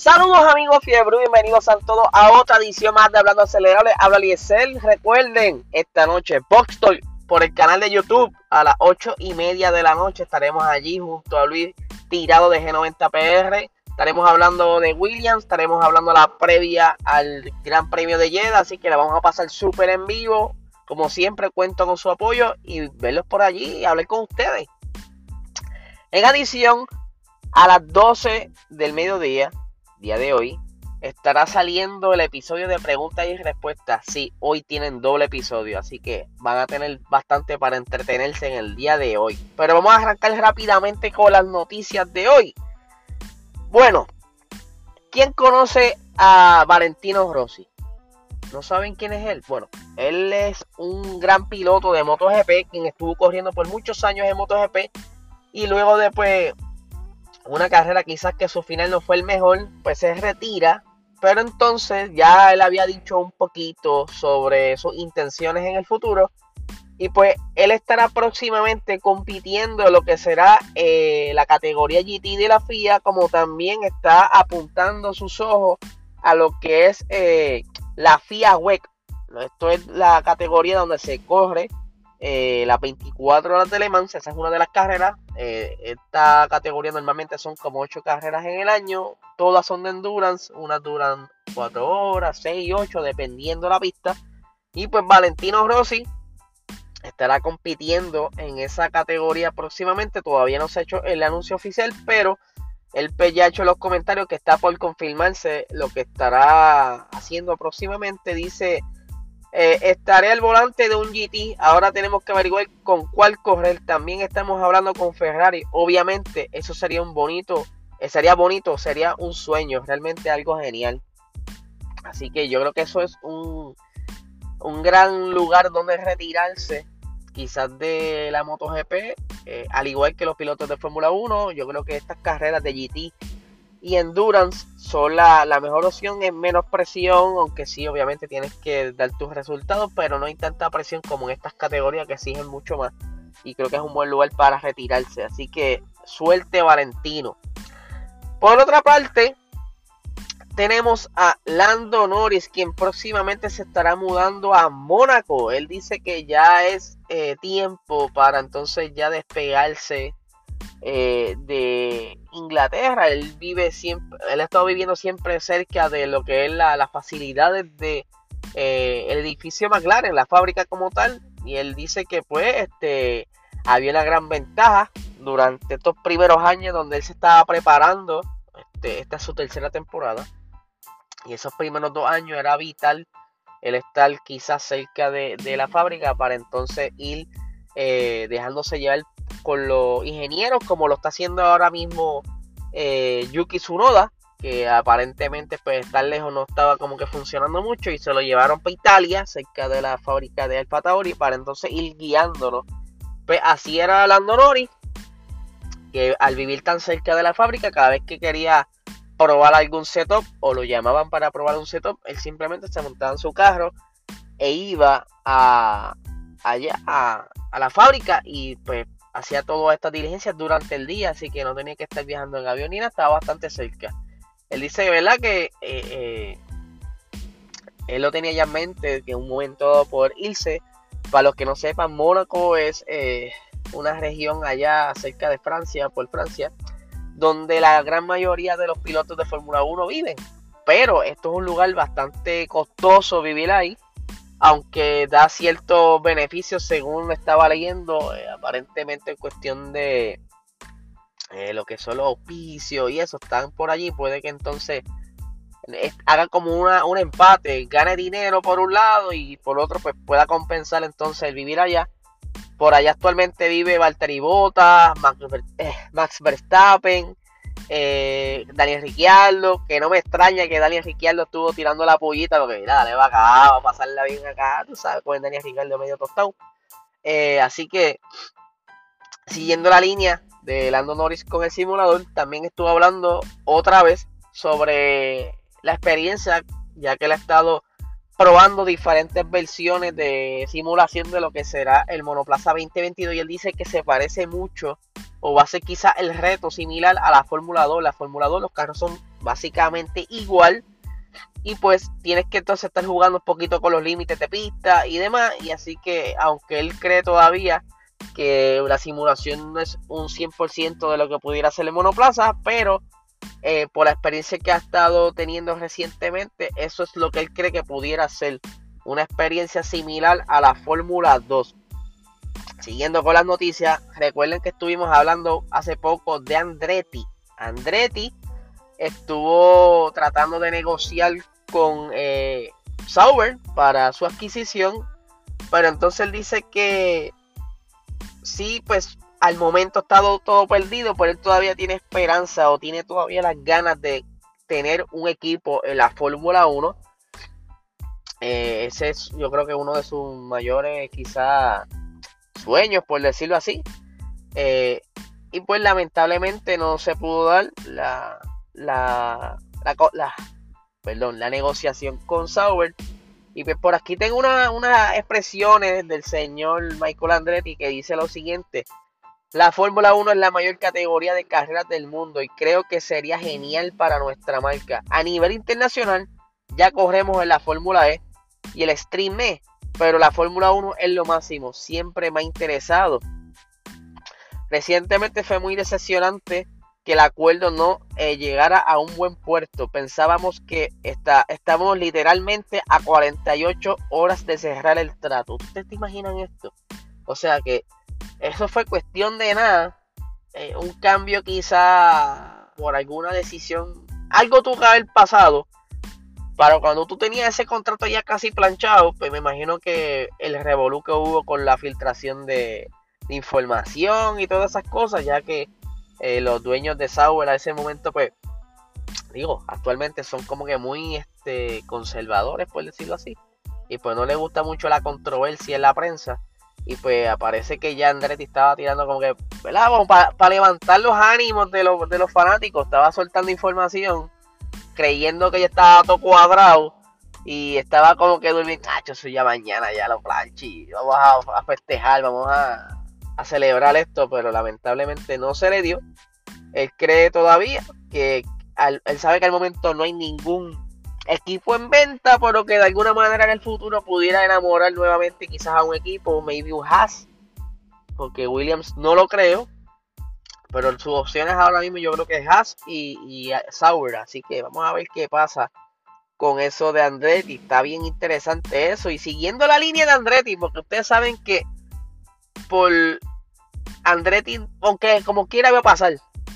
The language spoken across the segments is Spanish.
Saludos amigos Fiebre, bienvenidos a todos a otra edición más de Hablando Acelerable. Habla Liesel. Recuerden, esta noche Box por el canal de YouTube a las 8 y media de la noche estaremos allí junto a Luis Tirado de G90PR. Estaremos hablando de Williams, estaremos hablando la previa al Gran Premio de Jeddah, así que la vamos a pasar súper en vivo. Como siempre, cuento con su apoyo y verlos por allí y hablar con ustedes. En adición, a las 12 del mediodía, día de hoy, estará saliendo el episodio de preguntas y respuestas. Sí, hoy tienen doble episodio, así que van a tener bastante para entretenerse en el día de hoy. Pero vamos a arrancar rápidamente con las noticias de hoy. Bueno, ¿quién conoce a Valentino Rossi? ¿No saben quién es él? Bueno, él es un gran piloto de MotoGP, quien estuvo corriendo por muchos años en MotoGP y luego después una carrera quizás que su final no fue el mejor, pues se retira. Pero entonces ya él había dicho un poquito sobre sus intenciones en el futuro. Y pues él estará próximamente compitiendo en lo que será eh, la categoría GT de la FIA, como también está apuntando sus ojos a lo que es eh, la FIA WEC. Esto es la categoría donde se corre eh, las 24 horas de Le Mans, esa es una de las carreras. Eh, esta categoría normalmente son como 8 carreras en el año. Todas son de endurance. Unas duran 4 horas, 6, 8, dependiendo la pista. Y pues Valentino Rossi estará compitiendo en esa categoría próximamente. Todavía no se ha hecho el anuncio oficial, pero él pues ya ha hecho los comentarios que está por confirmarse lo que estará haciendo próximamente. Dice eh, estaré al volante de un GT. Ahora tenemos que averiguar con cuál correr. También estamos hablando con Ferrari. Obviamente, eso sería un bonito. Eh, sería bonito, sería un sueño. Realmente algo genial. Así que yo creo que eso es un, un gran lugar donde retirarse. Quizás de la MotoGP. Eh, al igual que los pilotos de Fórmula 1. Yo creo que estas carreras de GT y Endurance son la, mejor opción en menos presión, aunque sí, obviamente tienes que dar tus resultados, pero no hay tanta presión como en estas categorías que exigen mucho más. Y creo que es un buen lugar para retirarse. Así que suerte Valentino. Por otra parte, tenemos a Lando Norris, quien próximamente se estará mudando a Mónaco. Él dice que ya es eh, tiempo para entonces ya despegarse eh, de Inglaterra. Él vive siempre, él ha estado viviendo siempre cerca de lo que es la, las facilidades de eh, el edificio McLaren, la fábrica como tal. Y él dice que pues este había una gran ventaja durante estos primeros años donde él se estaba preparando. Este, esta es su tercera temporada. Y esos primeros dos años era vital el estar quizás cerca de, la fábrica para entonces ir eh, dejándose llevar con los ingenieros, como lo está haciendo ahora mismo eh, Yuki Tsunoda, que aparentemente pues estar lejos no estaba como que funcionando mucho y se lo llevaron para Italia, cerca de la fábrica de Alfa Tauri, para entonces ir guiándolo. Pues así era Lando Norris, que al vivir tan cerca de la fábrica, cada vez que quería probar algún setup o lo llamaban para probar un setup, él simplemente se montaba en su carro e iba a allá a, a la fábrica y pues hacía todas estas diligencias durante el día, así que no tenía que estar viajando en avión ni estaba bastante cerca. Él dice, ¿verdad? Que eh, eh, él lo tenía ya en mente, que en un momento por irse. Para los que no sepan, Mónaco es eh, una región allá cerca de Francia, por Francia, donde la gran mayoría de los pilotos de Fórmula 1 viven. Pero esto es un lugar bastante costoso vivir ahí aunque da ciertos beneficios según estaba leyendo, eh, aparentemente en cuestión de eh, lo que son los auspicios y eso, están por allí, puede que entonces haga como una, un empate, gane dinero por un lado y por otro pues pueda compensar entonces el vivir allá. Por allá actualmente vive Valtteri Bottas, Max eh, Verstappen, eh, Daniel Ricciardo, que no me extraña que Daniel Ricciardo estuvo tirando la pollita, porque mira, dale va acá, va a pasarla bien acá, tú sabes, con Daniel Ricciardo medio tostado. Eh, así que, siguiendo la línea de Lando Norris con el simulador, también estuvo hablando otra vez sobre la experiencia, ya que él ha estado probando diferentes versiones de simulación de lo que será el Monoplaza 2022 y él dice que se parece mucho o va a ser quizá el reto similar a la Fórmula 2. La Fórmula 2 los carros son básicamente igual. Y pues tienes que entonces estar jugando un poquito con los límites de pista y demás. Y así que aunque él cree todavía que la simulación no es un 100% de lo que pudiera hacer el monoplaza, pero eh, por la experiencia que ha estado teniendo recientemente, eso es lo que él cree que pudiera ser una experiencia similar a la Fórmula 2. Siguiendo con las noticias, recuerden que estuvimos hablando hace poco de Andretti. Andretti estuvo tratando de negociar con eh, Sauber para su adquisición, pero entonces él dice que sí, pues al momento está todo, perdido, pero él todavía tiene esperanza o tiene todavía las ganas de tener un equipo en la Fórmula 1. Eh, ese es yo creo que uno de sus mayores quizás sueños, por decirlo así. Eh, y pues lamentablemente no se pudo dar la, la, la, perdón, la negociación con Sauber. Y pues por aquí tengo unas expresiones del señor Michael Andretti que dice lo siguiente. La Fórmula 1 es la mayor categoría de carreras del mundo y creo que sería genial para nuestra marca. A nivel internacional ya corremos en la Fórmula E y el Stream E, pero la Fórmula 1 es lo máximo, siempre me ha interesado. Recientemente fue muy decepcionante que el acuerdo no eh, llegara a un buen puerto. Pensábamos que está, estábamos literalmente a 48 horas de cerrar el trato. ¿Ustedes te imaginan esto? O sea que eso fue cuestión de nada. Eh, un cambio quizá por alguna decisión. Algo tuvo que pasado. Para cuando tú tenías ese contrato ya casi planchado, pues me imagino que el revolú que hubo con la filtración de, información y todas esas cosas, ya que eh, los dueños de Sauer a ese momento, pues, digo, actualmente son como que muy este, conservadores, por decirlo así. Y pues no le gusta mucho la controversia en la prensa. Y pues aparece que ya Andretti estaba tirando como que, ¿verdad? para levantar los ánimos de los, de los fanáticos, estaba soltando información, creyendo que ya estaba todo cuadrado. Y estaba como que durmiendo, cacho, soy ya mañana, ya lo planchi, vamos a festejar, vamos a, celebrar esto, pero lamentablemente no se le dio. Él cree todavía que él sabe que al momento no hay ningún equipo en venta, pero que de alguna manera en el futuro pudiera enamorar nuevamente quizás a un equipo, maybe un Haas, porque Williams no lo creo, pero sus opciones ahora mismo yo creo que es Haas y, y Sauber, así que vamos a ver qué pasa con eso de Andretti, está bien interesante eso, y siguiendo la línea de Andretti, porque ustedes saben que por Andretti, aunque como quiera va a pasar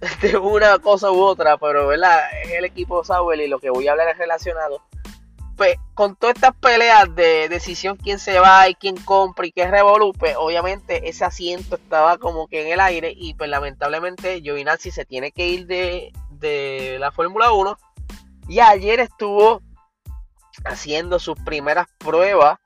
de una cosa u otra, pero ¿verdad? es el equipo Sauber y lo que voy a hablar es relacionado. Pues con todas estas peleas de decisión quién se va y quién compra y qué revolú, pues obviamente ese asiento estaba como que en el aire y pues lamentablemente Giovinazzi se tiene que ir de, de la Fórmula 1 y ayer estuvo haciendo sus primeras pruebas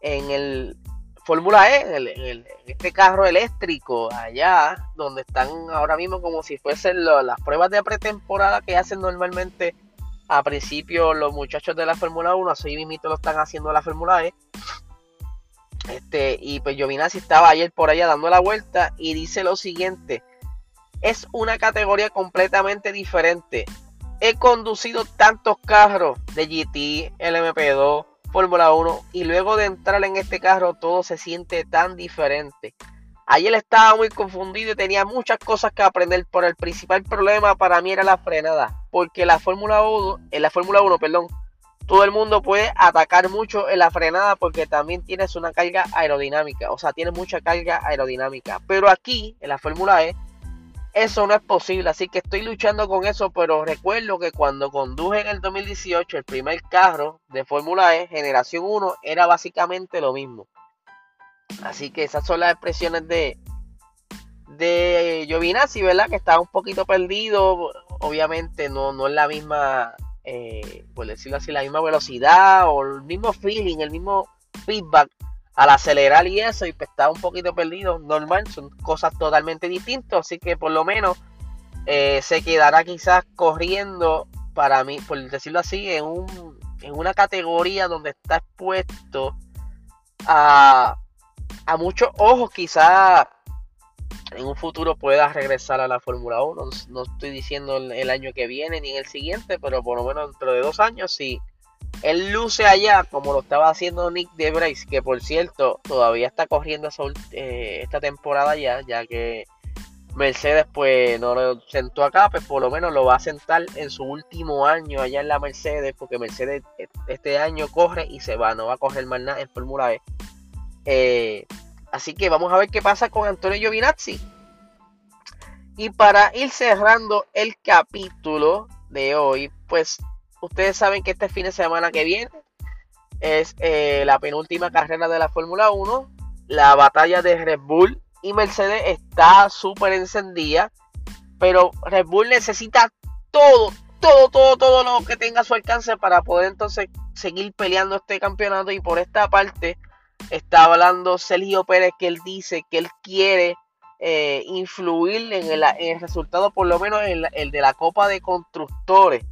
en el Fórmula E, en, este carro eléctrico allá, donde están ahora mismo como si fuesen las pruebas de pretemporada que hacen normalmente a principio los muchachos de la Fórmula 1, así mismo lo están haciendo la Fórmula E. Este, y pues Giovinazzi estaba ayer por allá dando la vuelta y dice lo siguiente: es una categoría completamente diferente. He conducido tantos carros de GT, LMP2, Fórmula 1 y luego de entrar en este carro todo se siente tan diferente. Ayer estaba muy confundido y tenía muchas cosas que aprender, pero el principal problema para mí era la frenada, porque la Fórmula 1, en la Fórmula 1, perdón, todo el mundo puede atacar mucho en la frenada porque también tienes una carga aerodinámica, o sea, tiene mucha carga aerodinámica, pero aquí en la Fórmula E eso no es posible, así que estoy luchando con eso, pero recuerdo que cuando conduje en el 2018 el primer carro de Fórmula E, generación 1, era básicamente lo mismo. Así que esas son las expresiones de, de Giovinazzi, ¿verdad? Que estaba un poquito perdido, obviamente no, no es la misma, eh, por decirlo así, la misma velocidad o el mismo feeling, el mismo feedback al acelerar y eso, y pues estaba un poquito perdido, normal, son cosas totalmente distintas, así que por lo menos eh, se quedará quizás corriendo, para mí, por decirlo así, en, un, en una categoría donde está expuesto a, a muchos ojos, quizás en un futuro pueda regresar a la Fórmula 1. No estoy diciendo el año que viene ni el siguiente, pero por lo menos dentro de dos años, si él luce allá como lo estaba haciendo Nick DeBrace, que por cierto todavía está corriendo eh, esta temporada ya, ya que Mercedes pues no lo sentó acá, pues por lo menos lo va a sentar en su último año allá en la Mercedes, porque Mercedes e, este año corre y se va, no va a correr más nada en Fórmula E. Eh, así que vamos a ver qué pasa con Antonio Giovinazzi. Y para ir cerrando el capítulo de hoy, pues ustedes saben que este fin de semana que viene es eh, la penúltima carrera de la Fórmula 1. La batalla de Red Bull y Mercedes está súper encendida. Pero Red Bull necesita todo, todo, todo, todo lo que tenga a su alcance para poder entonces seguir peleando este campeonato. Y por esta parte está hablando Sergio Pérez que él dice que él quiere eh, influir en el, resultado, por lo menos en el de la Copa de Constructores.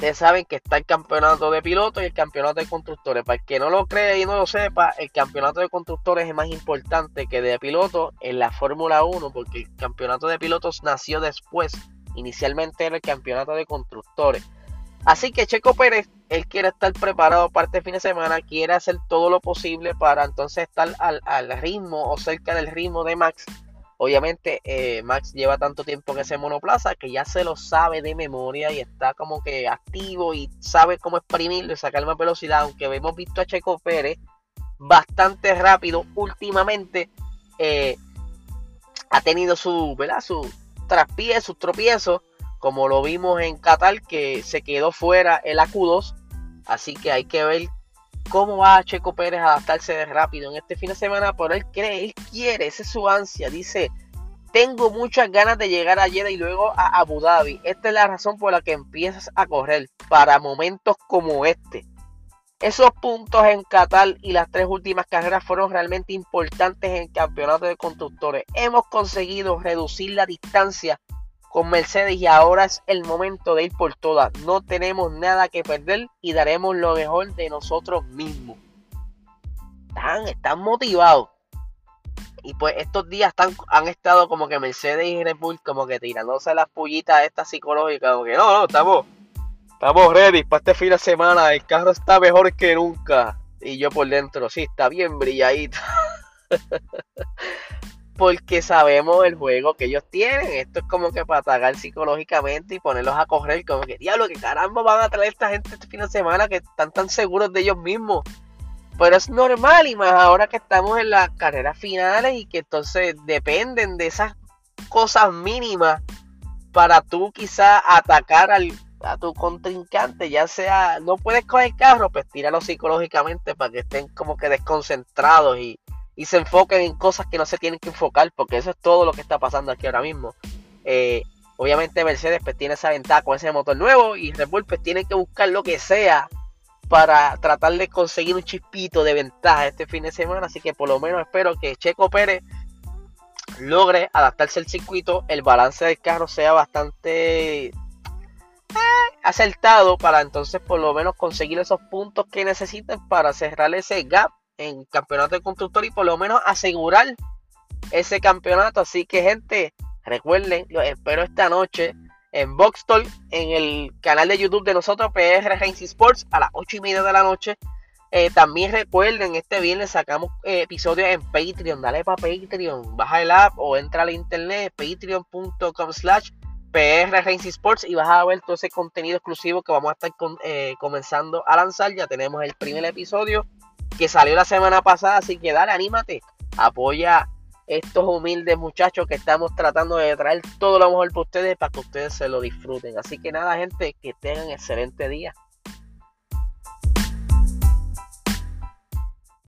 Ustedes saben que está el campeonato de pilotos y el campeonato de constructores. Para el que no lo crea y no lo sepa, el campeonato de constructores es más importante que de pilotos en la Fórmula 1, porque el campeonato de pilotos nació después. Inicialmente era el campeonato de constructores. Así que Checo Pérez, él quiere estar preparado para este fin de semana, quiere hacer todo lo posible para entonces estar al, al ritmo o cerca del ritmo de Max Obviamente eh, Max lleva tanto tiempo en ese monoplaza que ya se lo sabe de memoria y está como que activo y sabe cómo exprimirlo y sacar más velocidad. Aunque hemos visto a Checo Pérez bastante rápido últimamente, eh, ha tenido su, ¿verdad? su traspié, sus tropiezos, como lo vimos en Qatar que se quedó fuera el AQ2. Así que hay que ver cómo va Checo Pérez a adaptarse rápido en este fin de semana, pero él cree, él quiere, esa es su ansia, dice, tengo muchas ganas de llegar a Jeddah y luego a Abu Dhabi. Esta es la razón por la que empiezas a correr para momentos como este. Esos puntos en Qatar y las tres últimas carreras fueron realmente importantes en el campeonato de constructores. Hemos conseguido reducir la distancia con Mercedes y ahora es el momento de ir por todas. No tenemos nada que perder y daremos lo mejor de nosotros mismos. Están, motivados. Y pues estos días han estado como que Mercedes y Red Bull como que tirándose las pullitas estas psicológicas. Como que no, no, estamos, estamos ready para este fin de semana. El carro está mejor que nunca. Y yo por dentro, sí, está bien brilladito. porque sabemos el juego que ellos tienen. Esto es como que para atacar psicológicamente y ponerlos a correr, como que diablo, que caramba van a traer esta gente este fin de semana que están tan seguros de ellos mismos. Pero es normal y más ahora que estamos en las carreras finales y que entonces dependen de esas cosas mínimas para tú quizá atacar al, a tu contrincante, ya sea, no puedes coger carro, pues tíralo psicológicamente para que estén como que desconcentrados y, y se enfoquen en cosas que no se tienen que enfocar, porque eso es todo lo que está pasando aquí ahora mismo. Eh, obviamente Mercedes pues, tiene esa ventaja con ese motor nuevo y Red Bull pues, tiene que buscar lo que sea para tratar de conseguir un chispito de ventaja este fin de semana, así que por lo menos espero que Checo Pérez logre adaptarse al circuito, el balance del carro sea bastante eh, acertado para entonces por lo menos conseguir esos puntos que necesiten para cerrar ese gap en campeonato de constructor y por lo menos asegurar ese campeonato. Así que, gente, recuerden, los espero esta noche en Box en el canal de YouTube de nosotros, PR Racing Sports, a las 8 y media de la noche. Eh, también recuerden, este viernes sacamos eh, episodios en Patreon. Dale para Patreon, baja el app o entra al internet, patreon.com slash PR Racing Sports y vas a ver todo ese contenido exclusivo que vamos a estar eh, comenzando a lanzar. Ya tenemos el primer episodio que salió la semana pasada, así que dale, anímate, apoya estos humildes muchachos que estamos tratando de traer todo lo mejor para ustedes para que ustedes se lo disfruten. Así que nada, gente, que tengan excelente día.